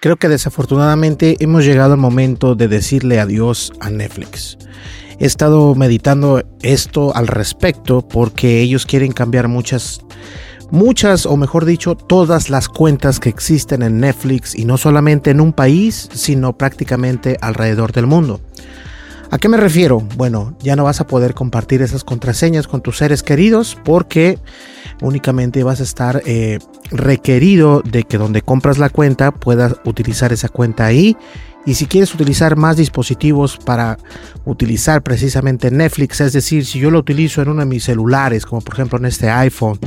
Creo que desafortunadamente hemos llegado al momento de decirle adiós a Netflix. He estado meditando esto al respecto porque ellos quieren cambiar muchas, muchas o mejor dicho, todas las cuentas que existen en Netflix y no solamente en un país, sino prácticamente alrededor del mundo. ¿A qué me refiero? Bueno, ya no vas a poder compartir esas contraseñas con tus seres queridos porque únicamente vas a estar eh, requerido de que donde compras la cuenta puedas utilizar esa cuenta ahí. Y si quieres utilizar más dispositivos para utilizar precisamente Netflix, es decir, si yo lo utilizo en uno de mis celulares, como por ejemplo en este iPhone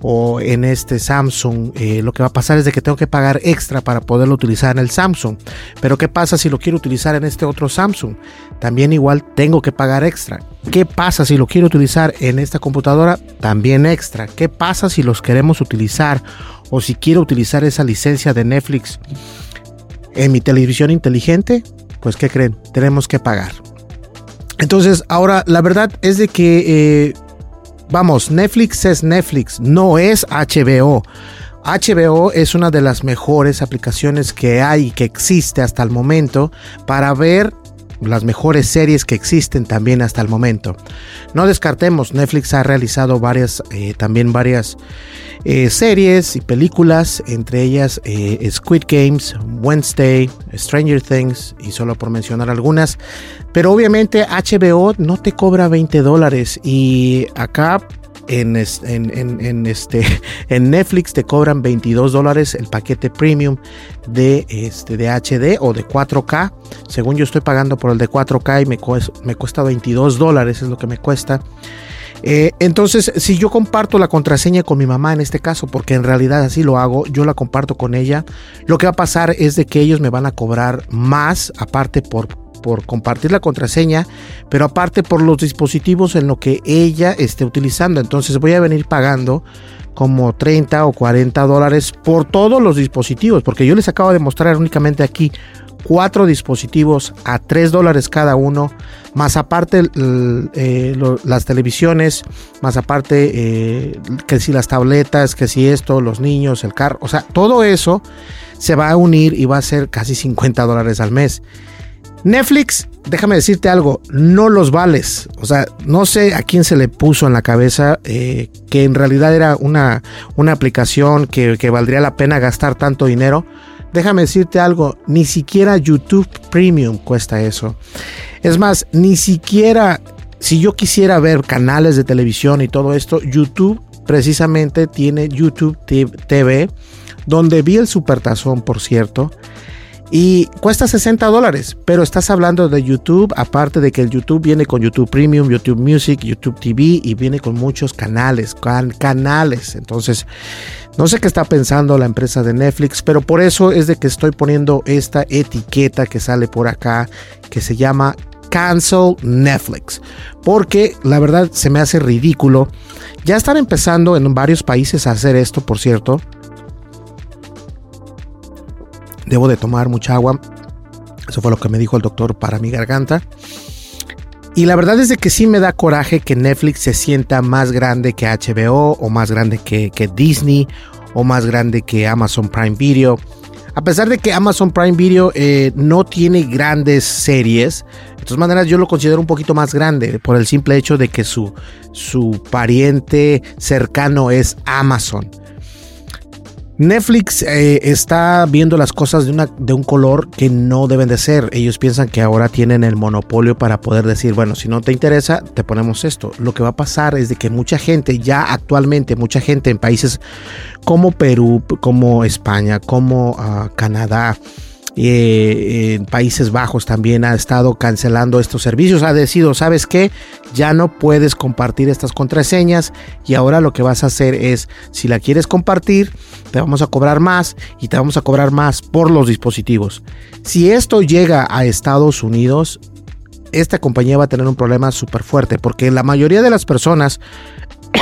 o en este Samsung, eh, lo que va a pasar es de que tengo que pagar extra para poderlo utilizar en el Samsung. Pero ¿qué pasa si lo quiero utilizar en este otro Samsung? También igual tengo que pagar extra. ¿Qué pasa si lo quiero utilizar en esta computadora? También extra. ¿Qué pasa si los queremos utilizar o si quiero utilizar esa licencia de Netflix en mi televisión inteligente? Pues ¿qué creen? Tenemos que pagar. Entonces, ahora la verdad es de que eh, Vamos, Netflix es Netflix, no es HBO. HBO es una de las mejores aplicaciones que hay, que existe hasta el momento para ver las mejores series que existen también hasta el momento. No descartemos, Netflix ha realizado varias, eh, también varias eh, series y películas, entre ellas Squid Games, Wednesday, Stranger Things y solo por mencionar algunas. Pero obviamente HBO no te cobra 20 dólares y acá en, este, en Netflix te cobran 22 dólares el paquete premium de, este, de HD o de 4K. Según yo estoy pagando por el de 4K y me, me cuesta 22 dólares, es lo que me cuesta. Eh, entonces, si yo comparto la contraseña con mi mamá en este caso, porque en realidad así lo hago, yo la comparto con ella, lo que va a pasar es de que ellos me van a cobrar más, aparte por por compartir la contraseña, pero aparte por los dispositivos en lo que ella esté utilizando. Entonces voy a venir pagando como 30 o 40 dólares por todos los dispositivos, porque yo les acabo de mostrar únicamente aquí cuatro dispositivos a 3 dólares cada uno, más aparte eh, las televisiones, más aparte eh, que si las tabletas, que si esto, los niños, el carro, o sea, todo eso se va a unir y va a ser casi 50 dólares al mes. Netflix, déjame decirte algo, no los vales. O sea, no sé a quién se le puso en la cabeza eh, que en realidad era una, una aplicación que, que valdría la pena gastar tanto dinero. Déjame decirte algo, ni siquiera YouTube Premium cuesta eso. Es más, ni siquiera si yo quisiera ver canales de televisión y todo esto, YouTube precisamente tiene YouTube TV, donde vi el supertazón, por cierto. Y cuesta 60 dólares, pero estás hablando de YouTube, aparte de que el YouTube viene con YouTube Premium, YouTube Music, YouTube TV y viene con muchos canales, canales. Entonces, no sé qué está pensando la empresa de Netflix, pero por eso es de que estoy poniendo esta etiqueta que sale por acá, que se llama Cancel Netflix. Porque la verdad se me hace ridículo. Ya están empezando en varios países a hacer esto, por cierto. Debo de tomar mucha agua. Eso fue lo que me dijo el doctor para mi garganta. Y la verdad es que sí me da coraje que Netflix se sienta más grande que HBO o más grande que, Disney o más grande que Amazon Prime Video. A pesar de que Amazon Prime Video eh, no tiene grandes series, de todas maneras yo lo considero un poquito más grande por el simple hecho de que su, su pariente cercano es Amazon. Netflix eh, está viendo las cosas de, un color que no deben de ser. Ellos piensan que ahora tienen el monopolio para poder decir, bueno, si no te interesa, te ponemos esto. Lo que va a pasar es de que mucha gente, ya actualmente, mucha gente en países como Perú, como España, como ah, Canadá, eh, en Países Bajos también ha estado cancelando estos servicios. Ha decidido, ¿sabes qué? Ya no puedes compartir estas contraseñas y ahora lo que vas a hacer es, si la quieres compartir, te vamos a cobrar más y te vamos a cobrar más por los dispositivos. Si esto llega a Estados Unidos, esta compañía va a tener un problema súper fuerte porque la mayoría de las personas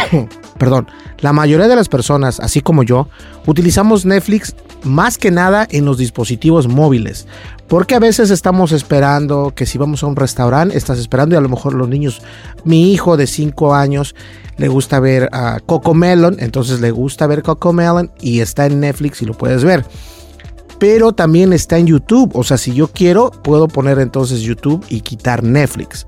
perdón, la mayoría de las personas, así como yo, utilizamos Netflix más que nada en los dispositivos móviles. Porque a veces estamos esperando que si vamos a un restaurante, estás esperando y a lo mejor los niños, mi hijo de 5 años le gusta ver a Coco Melon, entonces le gusta ver Coco Melon y está en Netflix y lo puedes ver. Pero también está en YouTube, o sea, si yo quiero, puedo poner entonces YouTube y quitar Netflix.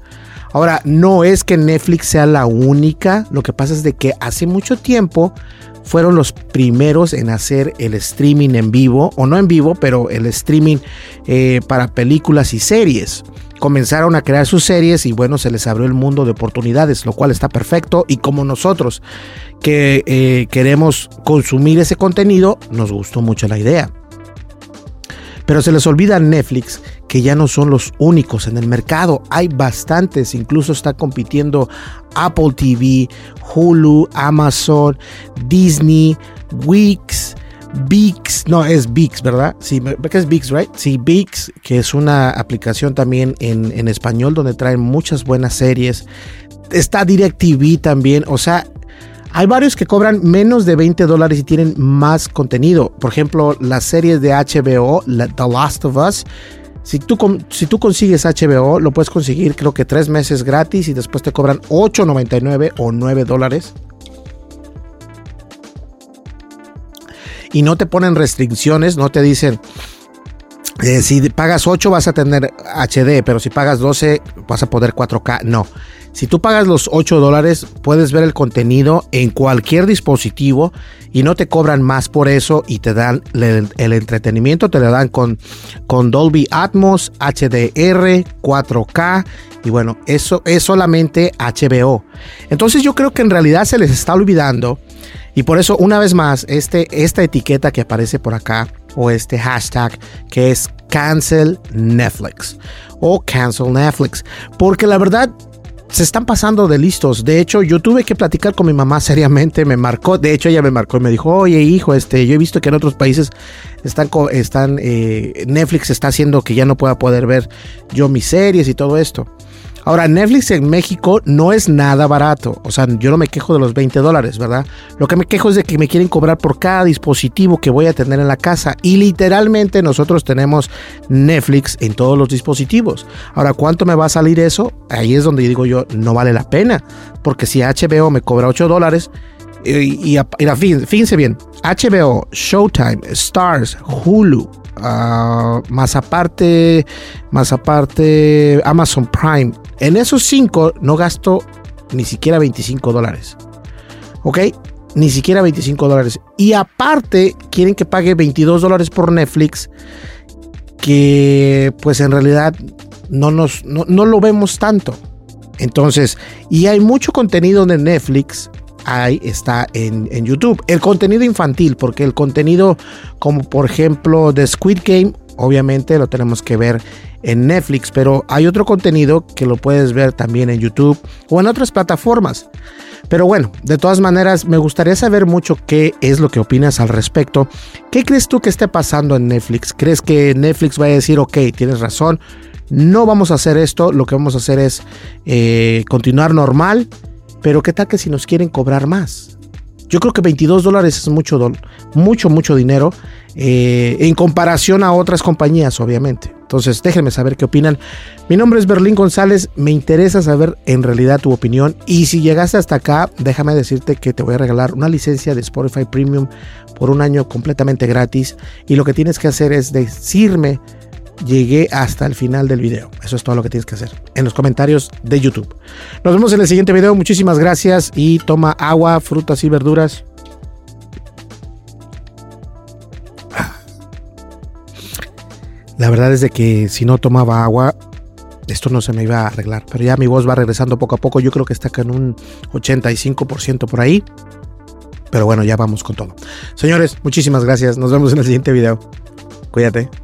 Ahora, no es que Netflix sea la única, lo que pasa es de que hace mucho tiempo fueron los primeros en hacer el streaming en vivo, o no en vivo, pero el streaming eh, para películas y series. Comenzaron a crear sus series y bueno, se les abrió el mundo de oportunidades, lo cual está perfecto. Y como nosotros que eh, queremos consumir ese contenido, nos gustó mucho la idea. Pero se les olvida Netflix que ya no son los únicos en el mercado. Hay bastantes, incluso está compitiendo Apple TV, Hulu, Amazon, Disney, Wix. Vix, no es Vix, ¿verdad? Sí, que es Vix, right? Sí, Vix, que es una aplicación también en, en español donde traen muchas buenas series. Está DirecTV también, o sea, hay varios que cobran menos de 20 dólares y tienen más contenido. Por ejemplo, las series de HBO, The Last of Us. Si tú, si tú consigues HBO, lo puedes conseguir creo que tres meses gratis y después te cobran 8.99 o 9 dólares. Y no te ponen restricciones, no te dicen, eh, si pagas 8 vas a tener HD, pero si pagas 12 vas a poder 4K. No. Si tú pagas los 8 dólares, puedes ver el contenido en cualquier dispositivo y no te cobran más por eso y te dan el, entretenimiento, te lo dan con, con Dolby Atmos, HDR, 4K y bueno, eso es solamente HBO. Entonces yo creo que en realidad se les está olvidando y por eso una vez más este, esta etiqueta que aparece por acá o este hashtag que es cancel Netflix o cancel Netflix porque la verdad se están pasando de listos. De hecho, yo tuve que platicar con mi mamá seriamente, me marcó, de hecho ella me marcó y me dijo, oye hijo, este, yo he visto que en otros países están, están eh, Netflix está haciendo que ya no pueda poder ver yo mis series y todo esto. Ahora, Netflix en México no es nada barato. O sea, yo no me quejo de los 20 dólares, ¿verdad? Lo que me quejo es de que me quieren cobrar por cada dispositivo que voy a tener en la casa. Y literalmente nosotros tenemos Netflix en todos los dispositivos. Ahora, ¿cuánto me va a salir eso? Ahí es donde digo yo, no vale la pena. Porque si HBO me cobra 8 dólares, y, fíjense bien, HBO, Showtime, Stars, Hulu, ah, más aparte, más aparte Amazon Prime. En esos cinco no gasto ni siquiera 25 dólares. ¿Ok? Ni siquiera 25 dólares. Y aparte quieren que pague 22 dólares por Netflix. Que pues en realidad no, nos, no, no lo vemos tanto. Entonces, y hay mucho contenido de Netflix ahí está en, YouTube. El contenido infantil, porque el contenido como por ejemplo de Squid Game, obviamente lo tenemos que ver en Netflix, pero hay otro contenido que lo puedes ver también en YouTube o en otras plataformas. Pero bueno, de todas maneras, me gustaría saber mucho qué es lo que opinas al respecto. ¿Qué crees tú que esté pasando en Netflix? ¿Crees que Netflix va a decir, ok, tienes razón, no vamos a hacer esto, lo que vamos a hacer es eh, continuar normal? Pero ¿qué tal que si nos quieren cobrar más? Yo creo que 22 dólares es mucho, mucho, mucho dinero eh, en comparación a otras compañías, obviamente. Entonces, déjenme saber qué opinan. Mi nombre es Berlín González. Me interesa saber en realidad tu opinión. Y si llegaste hasta acá, déjame decirte que te voy a regalar una licencia de Spotify Premium por un año completamente gratis. Y lo que tienes que hacer es decirme llegué hasta el final del video. Eso es todo lo que tienes que hacer en los comentarios de YouTube. Nos vemos en el siguiente video. Muchísimas gracias y toma agua, frutas y verduras. La verdad es de que si no tomaba agua, esto no se me iba a arreglar. Pero ya mi voz va regresando poco a poco. Yo creo que está en un 85% por ahí. Pero bueno, ya vamos con todo. Señores, muchísimas gracias. Nos vemos en el siguiente video. Cuídate.